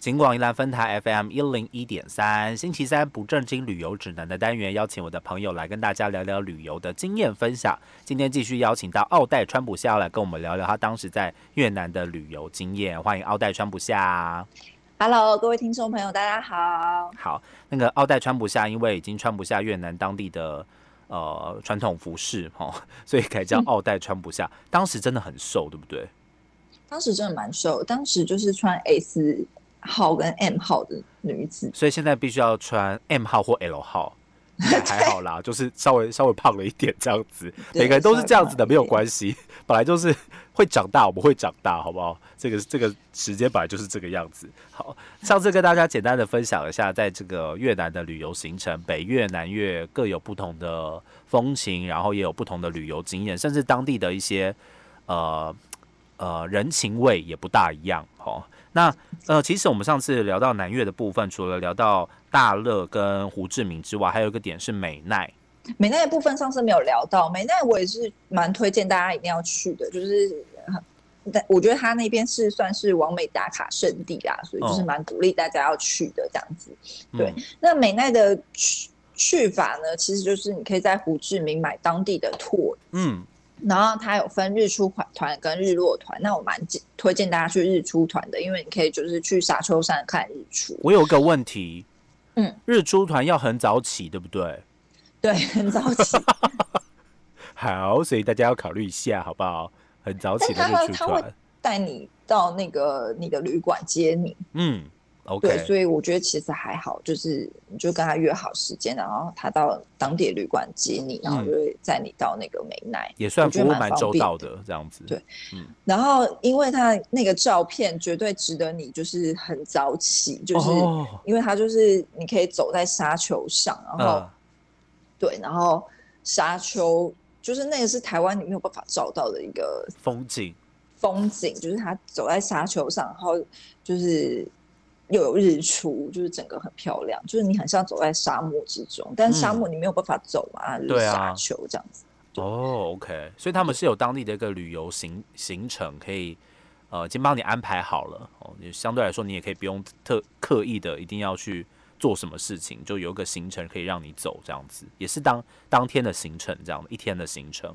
金广宜兰分台 FM 一零一点三，星期三不正经旅游指南的单元，邀请我的朋友来跟大家聊聊旅游的经验分享。今天继续邀请到奥黛川普下来跟我们聊聊他当时在越南的旅游经验。欢迎奥黛川普下。Hello，各位听众朋友，大家好。好，那个奥黛川不下，因为已经穿不下越南当地的呃传统服饰哦，所以改叫奥黛穿不下。当时真的很瘦，对不对？当时真的蛮瘦，当时就是穿 S。号跟 M 号的女子，所以现在必须要穿 M 号或 L 号，还好啦，就是稍微稍微胖了一点这样子。每个人都是这样子的，没有关系，本来就是 会长大，我们会长大，好不好？这个这个时间本来就是这个样子。好，上次跟大家简单的分享一下，在这个越南的旅游行程，北越、南越各有不同的风情，然后也有不同的旅游经验，甚至当地的一些呃呃人情味也不大一样，哦。那呃，其实我们上次聊到南越的部分，除了聊到大乐跟胡志明之外，还有一个点是美奈。美奈的部分上次没有聊到，美奈我也是蛮推荐大家一定要去的，就是但我觉得他那边是算是完美打卡圣地啦，所以就是蛮鼓励大家要去的这样子。对，那美奈的去去法呢，其实就是你可以在胡志明买当地的 tour，嗯。然后它有分日出团团跟日落团，那我蛮推荐大家去日出团的，因为你可以就是去沙丘山看日出。我有个问题，嗯，日出团要很早起，对不对？对，很早起。好，所以大家要考虑一下，好不好？很早起的日出团，带你到那个你的旅馆接你。嗯。对，所以我觉得其实还好，就是你就跟他约好时间，然后他到当地旅馆接你，然后就会载你到那个美奈，也算服务蛮周到的这样子。对，嗯。然后因为他那个照片绝对值得你，就是很早起，就是因为他就是你可以走在沙丘上，然后对，然后沙丘就是那个是台湾你没有办法照到的一个风景，风景就是他走在沙丘上，然后就是。又有日出，就是整个很漂亮，就是你很像走在沙漠之中，但是沙漠你没有办法走嘛，就是沙丘这样子。哦，OK，所以他们是有当地的一个旅游行行程，可以呃，已经帮你安排好了哦。也相对来说，你也可以不用特刻意的一定要去做什么事情，就有一个行程可以让你走这样子，也是当当天的行程这样一天的行程。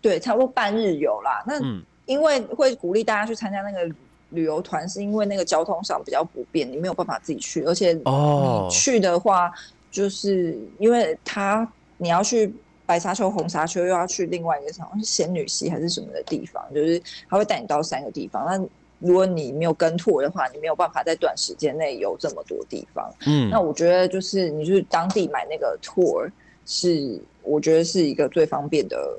对，差不多半日游啦。那因为会鼓励大家去参加那个。旅游团是因为那个交通上比较不便，你没有办法自己去，而且你去的话，就是因为他你要去白沙丘、红沙丘，又要去另外一个好像是仙女溪还是什么的地方，就是他会带你到三个地方。那如果你没有跟拓的话，你没有办法在短时间内游这么多地方。嗯，那我觉得就是你去当地买那个 tour，是我觉得是一个最方便的、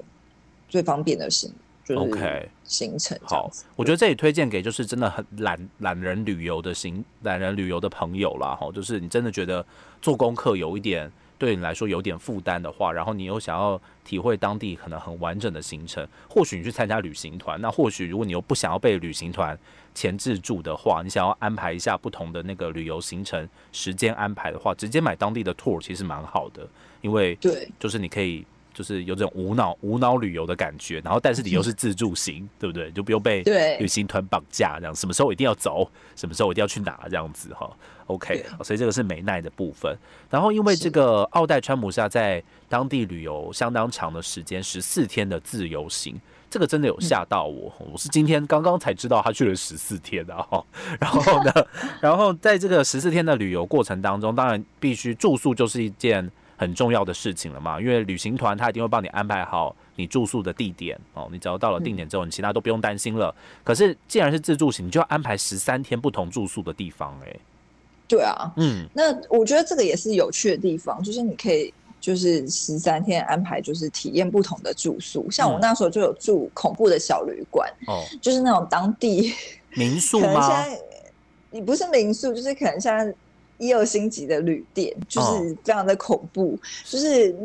最方便的行。OK，行程好，我觉得这里推荐给就是真的很懒懒人旅游的行懒人旅游的朋友啦，哈，就是你真的觉得做功课有一点对你来说有点负担的话，然后你又想要体会当地可能很完整的行程，或许你去参加旅行团，那或许如果你又不想要被旅行团前置住的话，你想要安排一下不同的那个旅游行程时间安排的话，直接买当地的 tour 其实蛮好的，因为对，就是你可以。就是有这种无脑无脑旅游的感觉，然后但是你又是自助型，对不对？就不用被旅行团绑架，这样什么时候一定要走，什么时候一定要去哪这样子哈。OK，所以这个是美奈的部分。然后因为这个奥黛川普夏在当地旅游相当长的时间，十四天的自由行，这个真的有吓到我。我是今天刚刚才知道他去了十四天的哈。然后呢，然后在这个十四天的旅游过程当中，当然必须住宿就是一件。很重要的事情了嘛，因为旅行团他一定会帮你安排好你住宿的地点哦，你只要到了定点之后，你其他都不用担心了。可是既然是自助行，你就要安排十三天不同住宿的地方，哎，对啊，嗯，那我觉得这个也是有趣的地方，就是你可以就是十三天安排，就是体验不同的住宿。像我那时候就有住恐怖的小旅馆，哦，就是那种当地民宿吗？你不是民宿，就是可能像。一二星级的旅店就是非常的恐怖，就是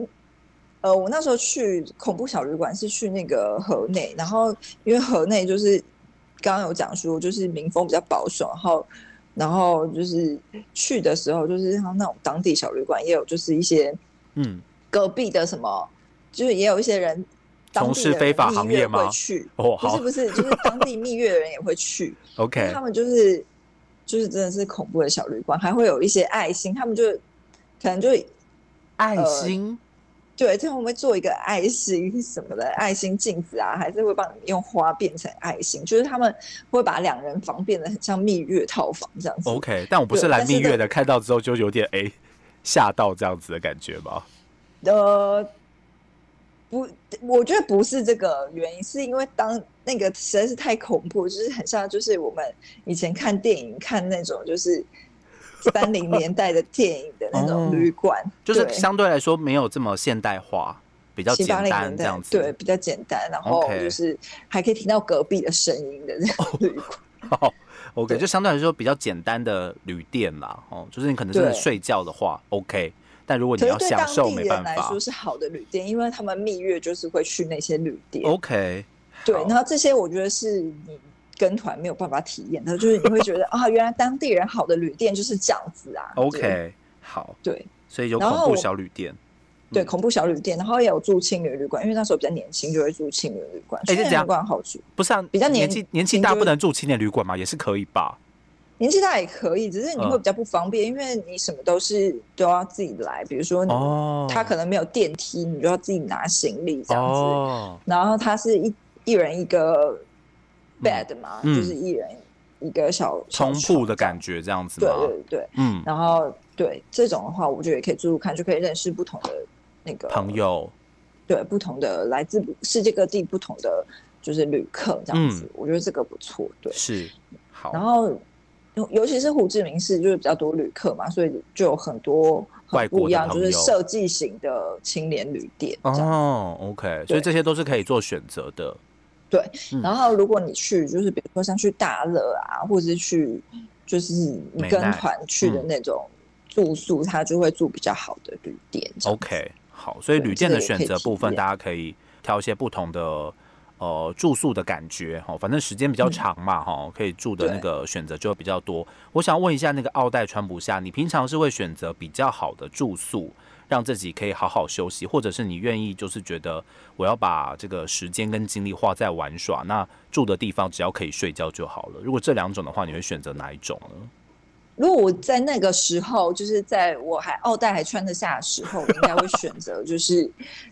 呃，我那时候去恐怖小旅馆是去那个河内，然后因为河内就是刚刚有讲说，就是民风比较保守，然后然后就是去的时候，就是像那种当地小旅馆也有，就是一些嗯隔壁的什么，就是也有一些人从事非法行业吗？去哦，不是不是，就是当地蜜月的人也会去，OK，他们就是。就是真的是恐怖的小旅馆，还会有一些爱心，他们就可能就爱心。对，他们会做一个爱心什么的爱心镜子啊，还是会帮你用花变成爱心，就是他们会把两人房变得很像蜜月套房这样子。OK，但我不是来蜜月的，看到之后就有点哎吓到这样子的感觉吧？呃，不，我觉得不是这个原因，是因为当那个实在是太恐怖，就是很像就是我们以前看电影看那种就是。三零年代的电影的那种旅馆，就是相对来说没有这么现代化，比较简单这样子。对，比较简单，然后就是还可以听到隔壁的声音的那种旅馆。OK，就相对来说比较简单的旅店啦。哦，就是你可能真的睡觉的话，OK。但如果你要享受，没办法。来说是好的旅店，因为他们蜜月就是会去那些旅店。OK，对，然后这些我觉得是你。跟团没有办法体验的，就是你会觉得 啊，原来当地人好的旅店就是这样子啊。OK，好，对，所以有恐怖小旅店，对，恐怖小旅店，然后也有住青旅旅馆，因为那时候比较年轻，就会住青旅旅馆。哎，这旅馆好住，不是啊？比较年纪年纪大不能住青年旅馆嘛，也是可以吧？年纪大也可以，只是你会比较不方便，因为你什么都是都要自己来，比如说哦，他可能没有电梯，你就要自己拿行李这样子。然后他是一一人一个。bed 嘛，就是一人一个小冲铺的感觉，这样子。对对对，嗯。然后对这种的话，我觉得也可以住住看，就可以认识不同的那个朋友。对，不同的来自世界各地不同的就是旅客这样子，我觉得这个不错。对，是好。然后尤尤其是胡志明市就是比较多旅客嘛，所以就有很多外国一样，就是设计型的青年旅店。哦，OK，所以这些都是可以做选择的。对，然后如果你去，就是比如说像去大乐啊，或者是去，就是你跟团去的那种住宿，他就会住比较好的旅店。OK，好，所以旅店的选择部分，大家可以挑一些不同的呃住宿的感觉哈，反正时间比较长嘛哈，可以住的那个选择就会比较多。我想问一下，那个奥黛穿不下，你平常是会选择比较好的住宿？让自己可以好好休息，或者是你愿意就是觉得我要把这个时间跟精力花在玩耍，那住的地方只要可以睡觉就好了。如果这两种的话，你会选择哪一种呢？如果我在那个时候，就是在我还奥黛还穿得下的时候，我应该会选择就是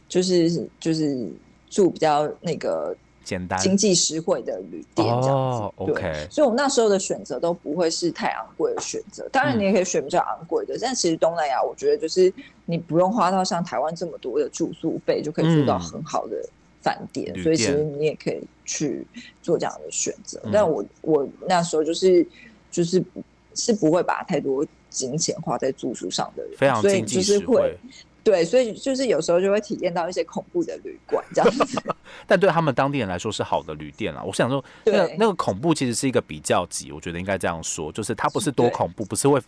就是就是住比较那个。简单、经济实惠的旅店这样子，对，所以，我们那时候的选择都不会是太昂贵的选择。当然，你也可以选比较昂贵的，但其实东南亚，我觉得就是你不用花到像台湾这么多的住宿费，就可以住到很好的饭店。所以，其实你也可以去做这样的选择。但我我那时候就是就是是不会把太多金钱花在住宿上的人，非常经济实惠。对，所以就是有时候就会体验到一些恐怖的旅馆这样子，但对他们当地人来说是好的旅店啦。我想说，那个那个恐怖其实是一个比较级，我觉得应该这样说，就是它不是多恐怖，不是会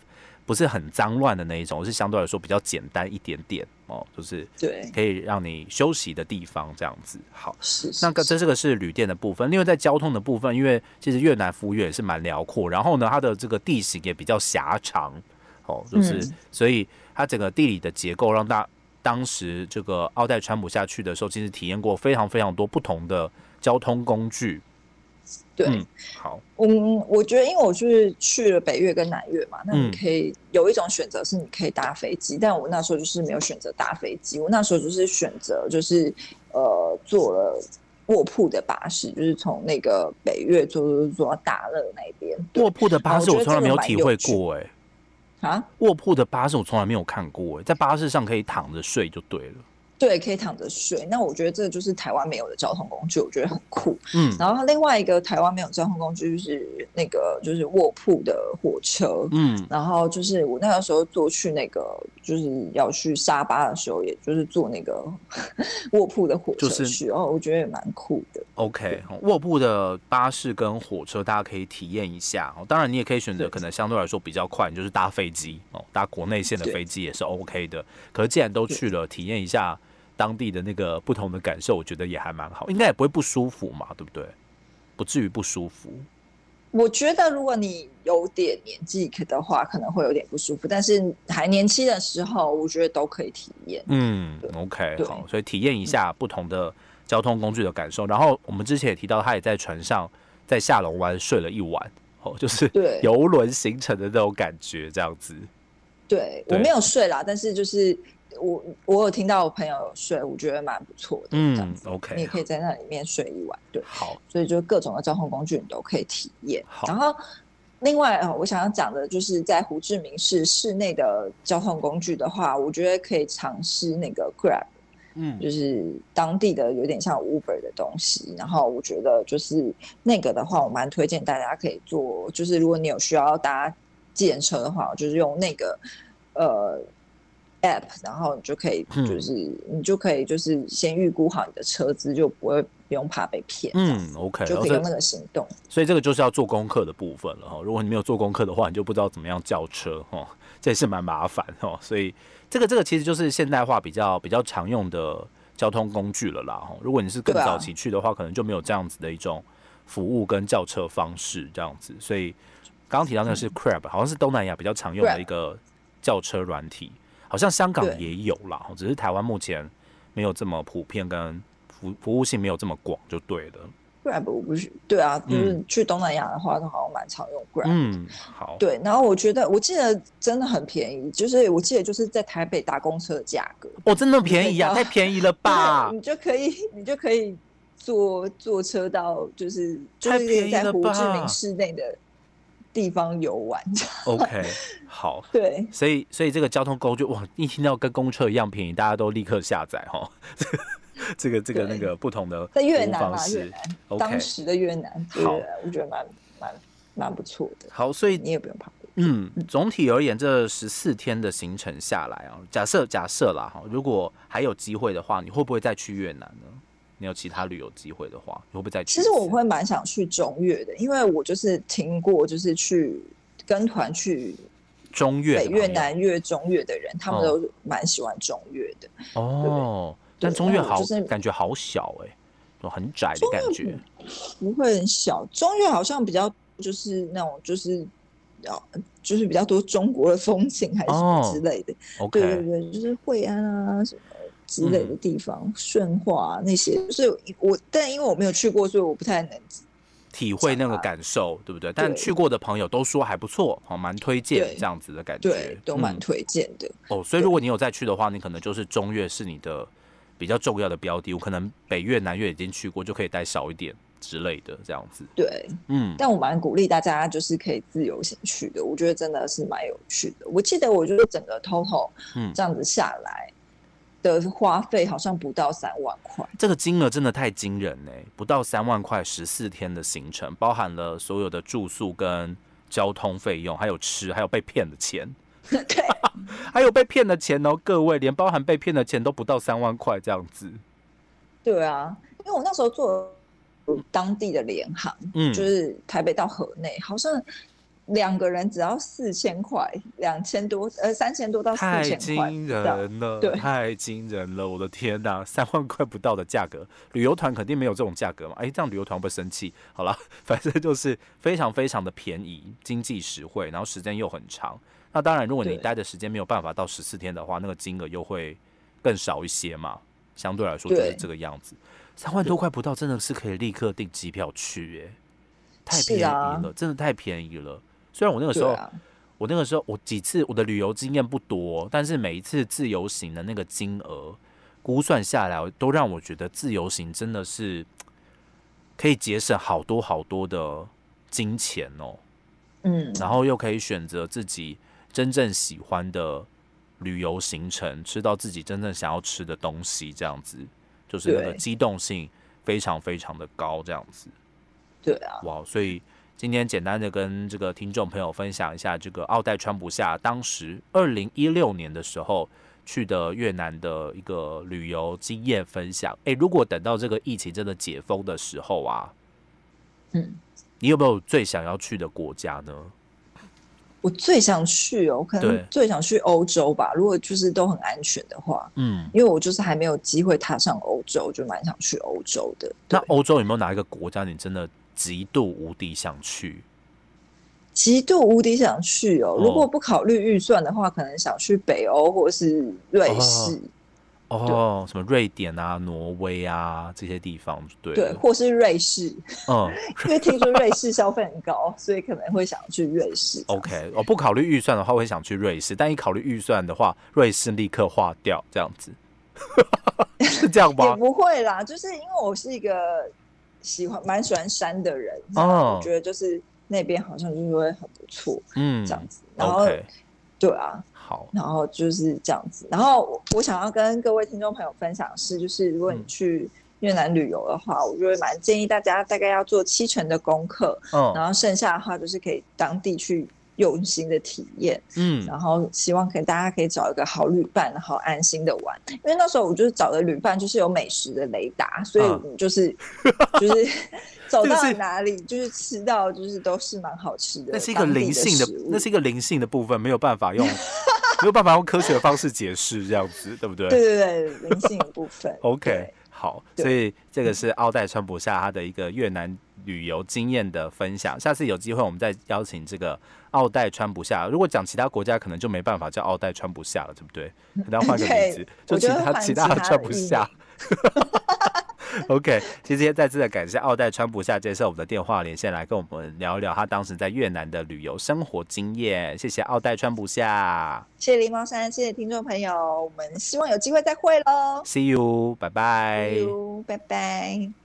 不是很脏乱的那一种，是相对来说比较简单一点点哦，就是对，可以让你休息的地方这样子。好，是那个这这个是旅店的部分，另外在交通的部分，因为其实越南服务业也是蛮辽阔，然后呢，它的这个地形也比较狭长哦，就是所以。它整个地理的结构，让大当时这个奥黛川普下去的时候，其实体验过非常非常多不同的交通工具。对，好，嗯，我觉得因为我是去了北越跟南越嘛，那你可以有一种选择是你可以搭飞机，但我那时候就是没有选择搭飞机，我那时候就是选择就是呃坐了卧铺的巴士，就是从那个北越坐坐坐到大乐那边。卧铺的巴士我从来没有体会过，哎。啊，卧铺的巴士我从来没有看过，在巴士上可以躺着睡就对了。对，可以躺着睡。那我觉得这就是台湾没有的交通工具，我觉得很酷。嗯，然后另外一个台湾没有交通工具就是那个就是卧铺的火车。嗯，然后就是我那个时候坐去那个就是要去沙巴的时候，也就是坐那个 卧铺的火车去哦，我觉得也蛮酷的。OK，卧铺的巴士跟火车大家可以体验一下。哦，当然你也可以选择可能相对来说比较快，就是搭飞机哦，搭国内线的飞机也是 OK 的。可是既然都去了，体验一下。当地的那个不同的感受，我觉得也还蛮好，应该也不会不舒服嘛，对不对？不至于不舒服。我觉得如果你有点年纪的话，可能会有点不舒服，但是还年轻的时候，我觉得都可以体验。嗯，OK，好，所以体验一下不同的交通工具的感受。然后我们之前也提到，他也在船上在下龙湾睡了一晚。哦，就是游轮形成的那种感觉，这样子。对我没有睡啦，但是就是我我有听到我朋友睡，我觉得蛮不错的。嗯，OK，你也可以在那里面睡一晚。对，好，所以就各种的交通工具你都可以体验。然后另外啊，我想要讲的就是在胡志明市市内的交通工具的话，我觉得可以尝试那个 Grab，嗯，就是当地的有点像 Uber 的东西。然后我觉得就是那个的话，我蛮推荐大家可以做，就是如果你有需要搭。自行车的话，就是用那个呃 app，然后你就可以，就是你就可以，就是先预估好你的车资，就不会不用怕被骗。嗯，OK，就可以用那个行动。所以这个就是要做功课的部分了哈。如果你没有做功课的话，你就不知道怎么样叫车哈，这也是蛮麻烦哈。所以这个这个其实就是现代化比较比较常用的交通工具了啦哈。如果你是更早期去的话，可能就没有这样子的一种服务跟叫车方式这样子，所以。刚刚提到那个是 Crab，好像是东南亚比较常用的一个叫车软体，好像香港也有啦，只是台湾目前没有这么普遍，跟服服务性没有这么广，就对了。Grab 我不是对啊，就是去东南亚的话，都好像蛮常用 Grab。嗯，好。对，然后我觉得我记得真的很便宜，就是我记得就是在台北打公车的价格，哦，真的便宜啊，太便宜了吧？你就可以，你就可以坐坐车到，就是就是在胡志明市内的。地方游玩，OK，好，对，所以所以这个交通工具哇，一听到跟公车一样便宜，大家都立刻下载哈。这个这个那个不同的在越南嘛，越南，当时的越南，好，我觉得蛮蛮蛮不错的。好，所以你也不用怕。嗯，总体而言，这十四天的行程下来啊，假设假设啦哈，如果还有机会的话，你会不会再去越南呢？你有其他旅游机会的话，你会不会再去？其实我会蛮想去中越的，因为我就是听过，就是去跟团去中越、北越、南越、中越的人，他们都蛮喜欢中越的。哦，但中越好，就是感觉好小哎，都很窄的感觉。不会很小，中越好像比较就是那种就是要就是比较多中国的风情还是什么之类的。OK，对对对，就是惠安啊什么。之类的地方，顺化那些，所以我，但因为我没有去过，所以我不太能体会那个感受，对不对？但去过的朋友都说还不错，好，蛮推荐这样子的感觉，对，都蛮推荐的。哦，所以如果你有再去的话，你可能就是中越是你的比较重要的标的，我可能北越、南越已经去过，就可以待少一点之类的这样子。对，嗯，但我蛮鼓励大家就是可以自由行去的，我觉得真的是蛮有趣的。我记得我就是整个 total 嗯这样子下来。的花费好像不到三万块，这个金额真的太惊人哎！不到三万块，十四天的行程，包含了所有的住宿跟交通费用，还有吃，还有被骗的钱，对，还有被骗的钱哦，各位，连包含被骗的钱都不到三万块这样子。对啊，因为我那时候做当地的联航，嗯，就是台北到河内，好像。两个人只要四千块，两千多，呃，三千多到四千块，太惊人了，对，太惊人了，我的天哪，三万块不到的价格，旅游团肯定没有这种价格嘛？哎，这样旅游团会生气？好了，反正就是非常非常的便宜，经济实惠，然后时间又很长。那当然，如果你待的时间没有办法到十四天的话，那个金额又会更少一些嘛。相对。来说就是这个样子，三万多块不到，真的是可以立刻订机票去，哎，太便宜了，真的太便宜了。虽然我那个时候，我那个时候我几次我的旅游经验不多，但是每一次自由行的那个金额估算下来，都让我觉得自由行真的是可以节省好多好多的金钱哦。嗯，然后又可以选择自己真正喜欢的旅游行程，吃到自己真正想要吃的东西，这样子就是那个机动性非常非常的高，这样子。对啊，哇，所以。今天简单的跟这个听众朋友分享一下这个奥黛川不下当时二零一六年的时候去的越南的一个旅游经验分享。哎，如果等到这个疫情真的解封的时候啊，嗯，你有没有最想要去的国家呢？我最想去哦，可能最想去欧洲吧。如果就是都很安全的话，嗯，因为我就是还没有机会踏上欧洲，就蛮想去欧洲的。那欧洲有没有哪一个国家你真的？极度无敌想去，极度无敌想去哦！如果不考虑预算的话，可能想去北欧或是瑞士。哦，什么瑞典啊、挪威啊这些地方，对对，或是瑞士，嗯，因为听说瑞士消费很高，所以可能会想去瑞士。OK，我不考虑预算的话，会想去瑞士，但一考虑预算的话，瑞士立刻划掉，这样子，是这样吗？也不会啦，就是因为我是一个喜欢蛮喜欢山的人，哦，我觉得就是那边好像就是会很不错，嗯，这样子，然后对啊。好，然后就是这样子。然后我想要跟各位听众朋友分享的是，就是如果你去越南旅游的话，我就会蛮建议大家大概要做七成的功课，嗯，然后剩下的话就是可以当地去用心的体验，嗯，然后希望可以大家可以找一个好旅伴，然后安心的玩。因为那时候我就是找的旅伴就是有美食的雷达，所以你就是就是。走到哪里就是吃到，就是都是蛮好吃的。那是一个灵性的，那是一个灵性的部分，没有办法用，没有办法用科学的方式解释，这样子对不对？对对对，灵性的部分。OK，好，所以这个是奥黛川博下他的一个越南旅游经验的分享。下次有机会我们再邀请这个奥黛穿不下。如果讲其他国家，可能就没办法叫奥黛穿不下了，对不对？可能要换个名字，就其他其他穿不下。OK，今天再次的感谢奥黛穿不下接受我们的电话连线，来跟我们聊一聊他当时在越南的旅游生活经验。谢谢奥黛穿不下，谢谢狸猫山，谢谢听众朋友，我们希望有机会再会喽。See you，拜拜。See you，拜拜。